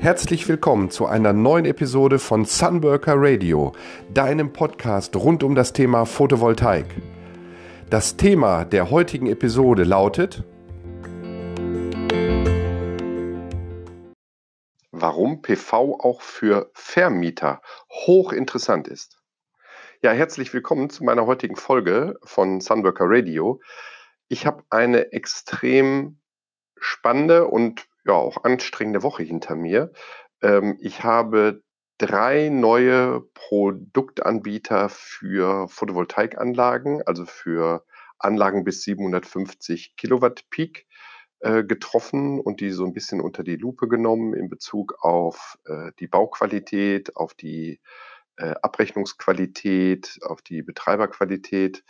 Herzlich willkommen zu einer neuen Episode von Sunworker Radio, deinem Podcast rund um das Thema Photovoltaik. Das Thema der heutigen Episode lautet Warum PV auch für Vermieter hochinteressant ist. Ja, herzlich willkommen zu meiner heutigen Folge von Sunworker Radio. Ich habe eine extrem spannende und ja auch anstrengende Woche hinter mir. Ähm, ich habe drei neue Produktanbieter für Photovoltaikanlagen, also für Anlagen bis 750 Kilowatt Peak äh, getroffen und die so ein bisschen unter die Lupe genommen in Bezug auf äh, die Bauqualität, auf die äh, Abrechnungsqualität, auf die Betreiberqualität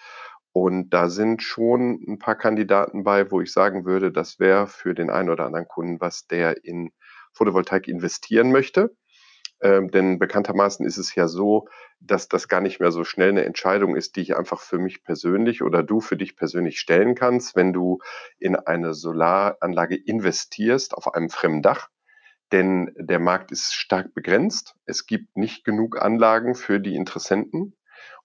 und da sind schon ein paar Kandidaten bei, wo ich sagen würde, das wäre für den einen oder anderen Kunden was, der in Photovoltaik investieren möchte. Ähm, denn bekanntermaßen ist es ja so, dass das gar nicht mehr so schnell eine Entscheidung ist, die ich einfach für mich persönlich oder du für dich persönlich stellen kannst, wenn du in eine Solaranlage investierst auf einem fremden Dach. Denn der Markt ist stark begrenzt. Es gibt nicht genug Anlagen für die Interessenten.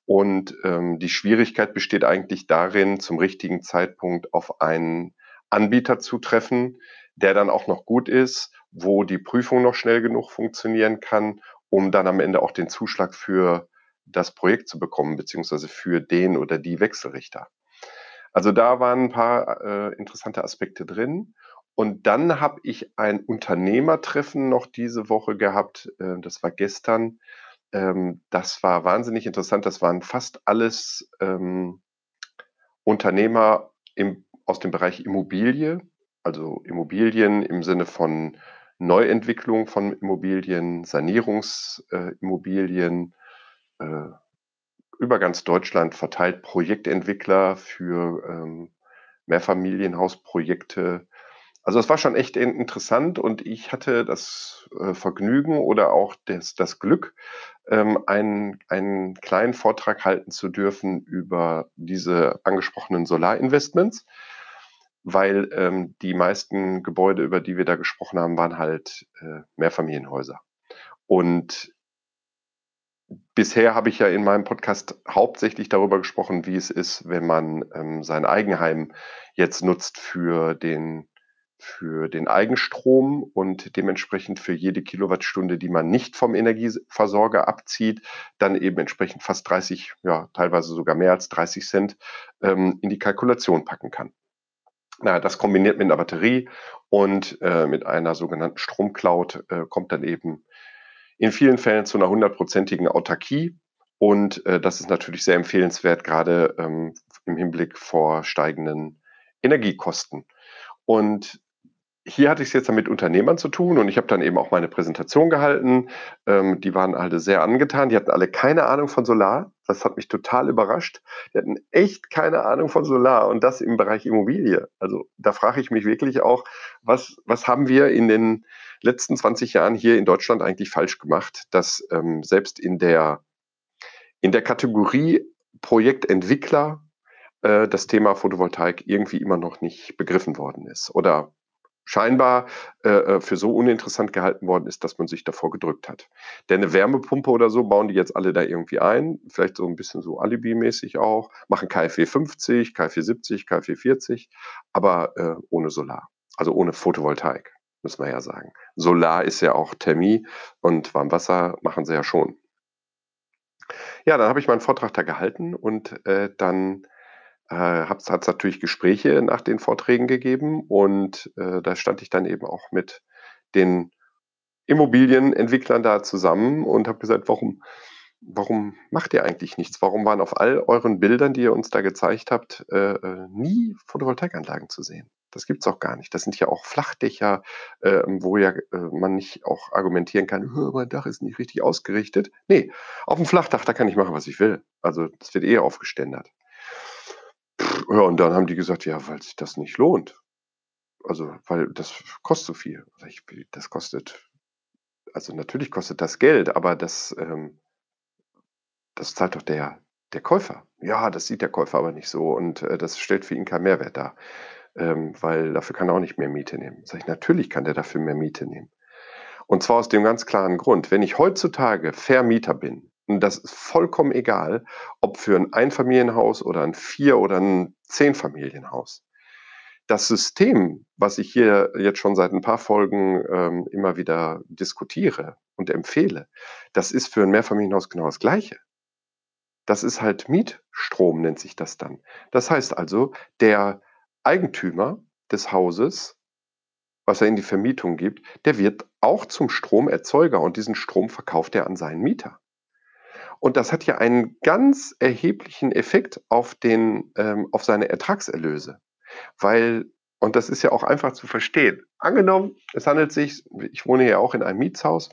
Und ähm, die Schwierigkeit besteht eigentlich darin, zum richtigen Zeitpunkt auf einen Anbieter zu treffen, der dann auch noch gut ist, wo die Prüfung noch schnell genug funktionieren kann, um dann am Ende auch den Zuschlag für das Projekt zu bekommen, beziehungsweise für den oder die Wechselrichter. Also da waren ein paar äh, interessante Aspekte drin. Und dann habe ich ein Unternehmertreffen noch diese Woche gehabt. Äh, das war gestern ähm, das war wahnsinnig interessant. Das waren fast alles ähm, Unternehmer im, aus dem Bereich Immobilie, also Immobilien im Sinne von Neuentwicklung von Immobilien, Sanierungsimmobilien, äh, äh, über ganz Deutschland verteilt Projektentwickler für ähm, Mehrfamilienhausprojekte, also es war schon echt interessant und ich hatte das äh, Vergnügen oder auch das, das Glück, ähm, einen, einen kleinen Vortrag halten zu dürfen über diese angesprochenen Solarinvestments, weil ähm, die meisten Gebäude, über die wir da gesprochen haben, waren halt äh, Mehrfamilienhäuser. Und bisher habe ich ja in meinem Podcast hauptsächlich darüber gesprochen, wie es ist, wenn man ähm, sein Eigenheim jetzt nutzt für den für den Eigenstrom und dementsprechend für jede Kilowattstunde, die man nicht vom Energieversorger abzieht, dann eben entsprechend fast 30, ja, teilweise sogar mehr als 30 Cent ähm, in die Kalkulation packen kann. Na, das kombiniert mit einer Batterie und äh, mit einer sogenannten Stromcloud äh, kommt dann eben in vielen Fällen zu einer hundertprozentigen Autarkie. Und äh, das ist natürlich sehr empfehlenswert, gerade ähm, im Hinblick vor steigenden Energiekosten. Und hier hatte ich es jetzt mit Unternehmern zu tun und ich habe dann eben auch meine Präsentation gehalten. Ähm, die waren alle sehr angetan. Die hatten alle keine Ahnung von Solar. Das hat mich total überrascht. Die hatten echt keine Ahnung von Solar und das im Bereich Immobilie. Also da frage ich mich wirklich auch, was, was haben wir in den letzten 20 Jahren hier in Deutschland eigentlich falsch gemacht, dass ähm, selbst in der, in der Kategorie Projektentwickler äh, das Thema Photovoltaik irgendwie immer noch nicht begriffen worden ist oder scheinbar äh, äh, für so uninteressant gehalten worden ist, dass man sich davor gedrückt hat. Denn eine Wärmepumpe oder so bauen die jetzt alle da irgendwie ein, vielleicht so ein bisschen so Alibi-mäßig auch, machen KfW 50, KfW 70, KfW 40, aber äh, ohne Solar, also ohne Photovoltaik, müssen wir ja sagen. Solar ist ja auch Thermie und Warmwasser machen sie ja schon. Ja, dann habe ich meinen Vortrag da gehalten und äh, dann äh, hat es natürlich Gespräche nach den Vorträgen gegeben und äh, da stand ich dann eben auch mit den Immobilienentwicklern da zusammen und habe gesagt, warum, warum macht ihr eigentlich nichts? Warum waren auf all euren Bildern, die ihr uns da gezeigt habt, äh, äh nie Photovoltaikanlagen zu sehen? Das gibt es auch gar nicht. Das sind ja auch Flachdächer, äh, wo ja äh, man nicht auch argumentieren kann, mein Dach ist nicht richtig ausgerichtet. Nee, auf dem Flachdach, da kann ich machen, was ich will. Also das wird eh aufgeständert. Ja, und dann haben die gesagt, ja, weil sich das nicht lohnt. Also, weil das kostet so viel. Ich, das kostet, also natürlich kostet das Geld, aber das, ähm, das zahlt doch der, der Käufer. Ja, das sieht der Käufer aber nicht so und äh, das stellt für ihn keinen Mehrwert dar, ähm, weil dafür kann er auch nicht mehr Miete nehmen. Sag ich, natürlich kann der dafür mehr Miete nehmen. Und zwar aus dem ganz klaren Grund, wenn ich heutzutage Vermieter bin, und das ist vollkommen egal, ob für ein Einfamilienhaus oder ein Vier- oder ein Zehnfamilienhaus. Das System, was ich hier jetzt schon seit ein paar Folgen ähm, immer wieder diskutiere und empfehle, das ist für ein Mehrfamilienhaus genau das Gleiche. Das ist halt Mietstrom, nennt sich das dann. Das heißt also, der Eigentümer des Hauses, was er in die Vermietung gibt, der wird auch zum Stromerzeuger und diesen Strom verkauft er an seinen Mieter. Und das hat ja einen ganz erheblichen Effekt auf, den, ähm, auf seine Ertragserlöse. Weil, und das ist ja auch einfach zu verstehen, angenommen, es handelt sich, ich wohne ja auch in einem Mietshaus,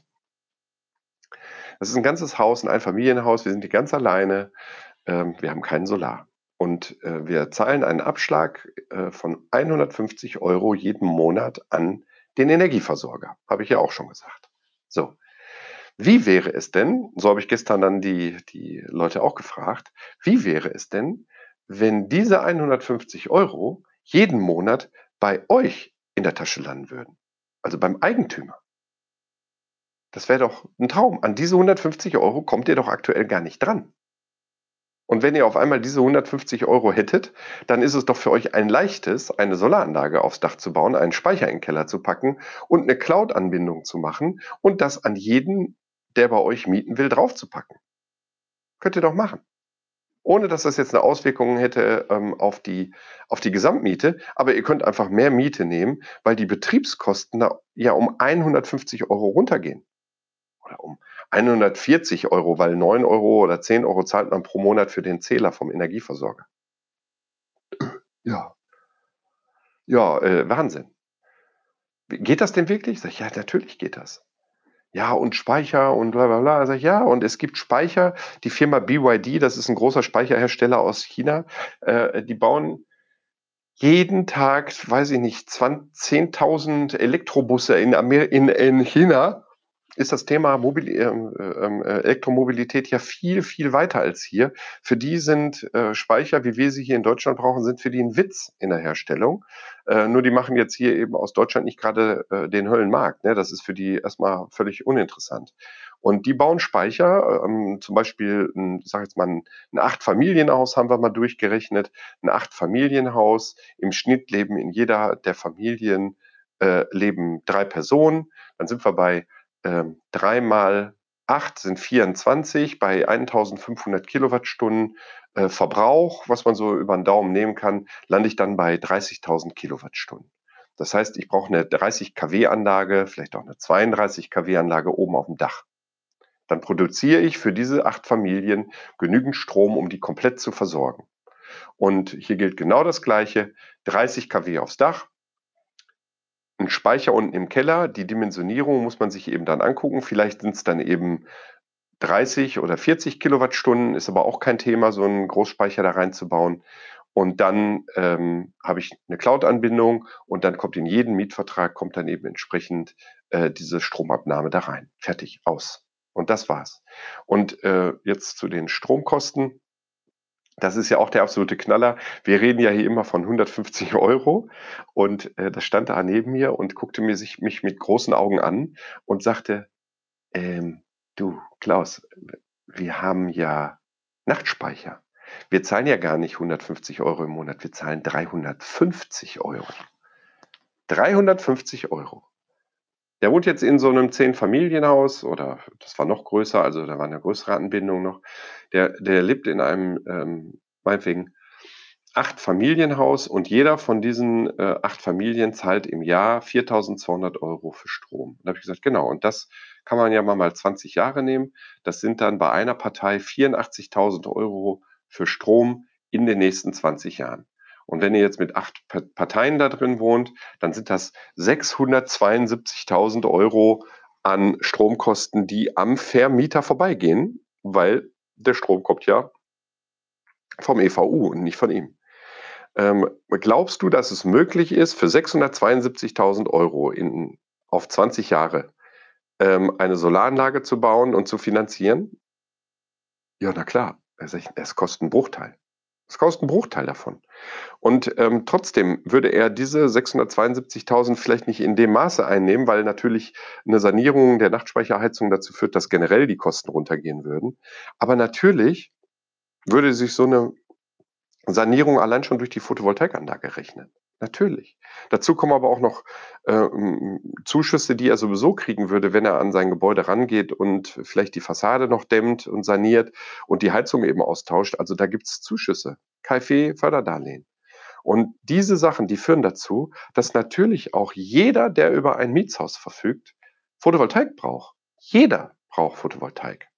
das ist ein ganzes Haus, ein Einfamilienhaus. Wir sind hier ganz alleine. Ähm, wir haben keinen Solar. Und äh, wir zahlen einen Abschlag äh, von 150 Euro jeden Monat an den Energieversorger. Habe ich ja auch schon gesagt. So. Wie wäre es denn, so habe ich gestern dann die, die Leute auch gefragt, wie wäre es denn, wenn diese 150 Euro jeden Monat bei euch in der Tasche landen würden? Also beim Eigentümer. Das wäre doch ein Traum. An diese 150 Euro kommt ihr doch aktuell gar nicht dran. Und wenn ihr auf einmal diese 150 Euro hättet, dann ist es doch für euch ein leichtes, eine Solaranlage aufs Dach zu bauen, einen Speicher in den Keller zu packen und eine Cloud-Anbindung zu machen und das an jeden, der bei euch mieten will, draufzupacken. Könnt ihr doch machen. Ohne dass das jetzt eine Auswirkung hätte ähm, auf, die, auf die Gesamtmiete, aber ihr könnt einfach mehr Miete nehmen, weil die Betriebskosten da ja um 150 Euro runtergehen oder um 140 Euro, weil 9 Euro oder 10 Euro zahlt man pro Monat für den Zähler vom Energieversorger. Ja. Ja, äh, Wahnsinn. Geht das denn wirklich? Sag ich, ja, natürlich geht das. Ja, und Speicher und bla bla bla. Sag ich, ja, und es gibt Speicher. Die Firma BYD, das ist ein großer Speicherhersteller aus China, äh, die bauen jeden Tag, weiß ich nicht, 10.000 Elektrobusse in, Amer in, in China ist das Thema Mobil ähm, ähm, äh, Elektromobilität ja viel, viel weiter als hier. Für die sind äh, Speicher, wie wir sie hier in Deutschland brauchen, sind für die ein Witz in der Herstellung. Äh, nur die machen jetzt hier eben aus Deutschland nicht gerade äh, den Höllenmarkt. Ne? Das ist für die erstmal völlig uninteressant. Und die bauen Speicher, ähm, zum Beispiel, ein, sag jetzt mal, ein, Acht-Familienhaus haben wir mal durchgerechnet. Ein Acht-Familienhaus, im Schnitt leben in jeder der Familien äh, leben drei Personen. Dann sind wir bei ähm, 3 mal 8 sind 24 bei 1500 Kilowattstunden äh, Verbrauch, was man so über den Daumen nehmen kann, lande ich dann bei 30.000 Kilowattstunden. Das heißt, ich brauche eine 30 kW Anlage, vielleicht auch eine 32 kW Anlage oben auf dem Dach. Dann produziere ich für diese acht Familien genügend Strom, um die komplett zu versorgen. Und hier gilt genau das Gleiche. 30 kW aufs Dach, ein Speicher unten im Keller. Die Dimensionierung muss man sich eben dann angucken. Vielleicht sind es dann eben 30 oder 40 Kilowattstunden, ist aber auch kein Thema, so einen Großspeicher da reinzubauen. Und dann ähm, habe ich eine Cloud-Anbindung und dann kommt in jeden Mietvertrag, kommt dann eben entsprechend äh, diese Stromabnahme da rein. Fertig, aus. Und das war's. Und äh, jetzt zu den Stromkosten. Das ist ja auch der absolute Knaller. Wir reden ja hier immer von 150 Euro und äh, das stand da neben mir und guckte mir sich, mich mit großen Augen an und sagte, ähm, du Klaus, wir haben ja Nachtspeicher. Wir zahlen ja gar nicht 150 Euro im Monat, wir zahlen 350 Euro. 350 Euro. Der wohnt jetzt in so einem Zehn-Familienhaus oder das war noch größer, also da war eine größere Anbindung noch. Der, der lebt in einem, ähm, meinetwegen, Acht-Familienhaus und jeder von diesen äh, acht Familien zahlt im Jahr 4.200 Euro für Strom. Da habe ich gesagt, genau, und das kann man ja mal mal 20 Jahre nehmen. Das sind dann bei einer Partei 84.000 Euro für Strom in den nächsten 20 Jahren. Und wenn ihr jetzt mit acht Parteien da drin wohnt, dann sind das 672.000 Euro an Stromkosten, die am Vermieter vorbeigehen, weil der Strom kommt ja vom EVU und nicht von ihm. Ähm, glaubst du, dass es möglich ist, für 672.000 Euro in, auf 20 Jahre ähm, eine Solaranlage zu bauen und zu finanzieren? Ja, na klar. Es kostet einen Bruchteil. Es kostet einen Bruchteil davon. Und ähm, trotzdem würde er diese 672.000 vielleicht nicht in dem Maße einnehmen, weil natürlich eine Sanierung der Nachtspeicherheizung dazu führt, dass generell die Kosten runtergehen würden. Aber natürlich würde sich so eine Sanierung allein schon durch die Photovoltaikanlage rechnen. Natürlich. Dazu kommen aber auch noch äh, Zuschüsse, die er sowieso kriegen würde, wenn er an sein Gebäude rangeht und vielleicht die Fassade noch dämmt und saniert und die Heizung eben austauscht. Also da gibt es Zuschüsse, KfW-Förderdarlehen. Und diese Sachen, die führen dazu, dass natürlich auch jeder, der über ein Mietshaus verfügt, Photovoltaik braucht. Jeder braucht Photovoltaik.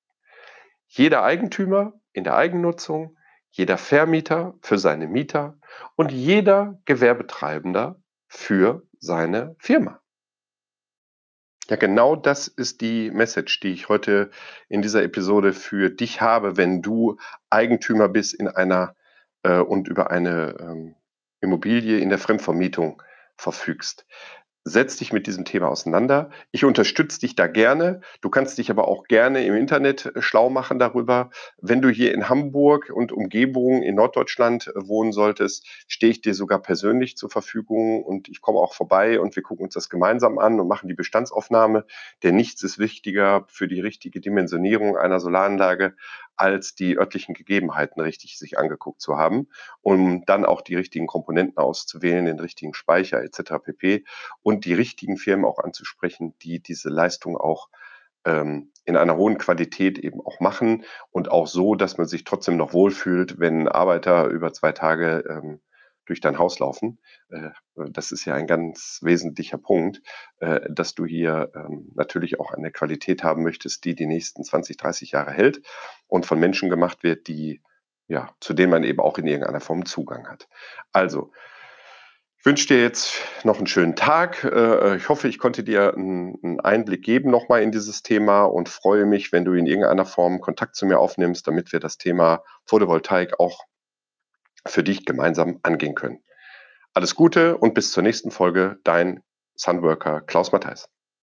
Jeder Eigentümer in der Eigennutzung, jeder Vermieter für seine Mieter und jeder Gewerbetreibender für seine Firma. Ja, genau das ist die Message, die ich heute in dieser Episode für dich habe, wenn du Eigentümer bist in einer äh, und über eine ähm, Immobilie in der Fremdvermietung verfügst setz dich mit diesem Thema auseinander. Ich unterstütze dich da gerne. Du kannst dich aber auch gerne im Internet äh, schlau machen darüber. Wenn du hier in Hamburg und Umgebung in Norddeutschland äh, wohnen solltest, stehe ich dir sogar persönlich zur Verfügung und ich komme auch vorbei und wir gucken uns das gemeinsam an und machen die Bestandsaufnahme. Denn nichts ist wichtiger für die richtige Dimensionierung einer Solaranlage als die örtlichen Gegebenheiten richtig sich angeguckt zu haben, um dann auch die richtigen Komponenten auszuwählen, den richtigen Speicher etc. pp. und die richtigen Firmen auch anzusprechen, die diese Leistung auch ähm, in einer hohen Qualität eben auch machen und auch so, dass man sich trotzdem noch wohlfühlt, wenn Arbeiter über zwei Tage ähm, durch dein Haus laufen. Äh, das ist ja ein ganz wesentlicher Punkt, äh, dass du hier ähm, natürlich auch eine Qualität haben möchtest, die die nächsten 20, 30 Jahre hält und von Menschen gemacht wird, die ja, zu denen man eben auch in irgendeiner Form Zugang hat. Also, ich wünsche dir jetzt noch einen schönen Tag. Äh, ich hoffe, ich konnte dir einen Einblick geben nochmal in dieses Thema und freue mich, wenn du in irgendeiner Form Kontakt zu mir aufnimmst, damit wir das Thema Photovoltaik auch für dich gemeinsam angehen können. Alles Gute und bis zur nächsten Folge, dein Sunworker Klaus Matthijs.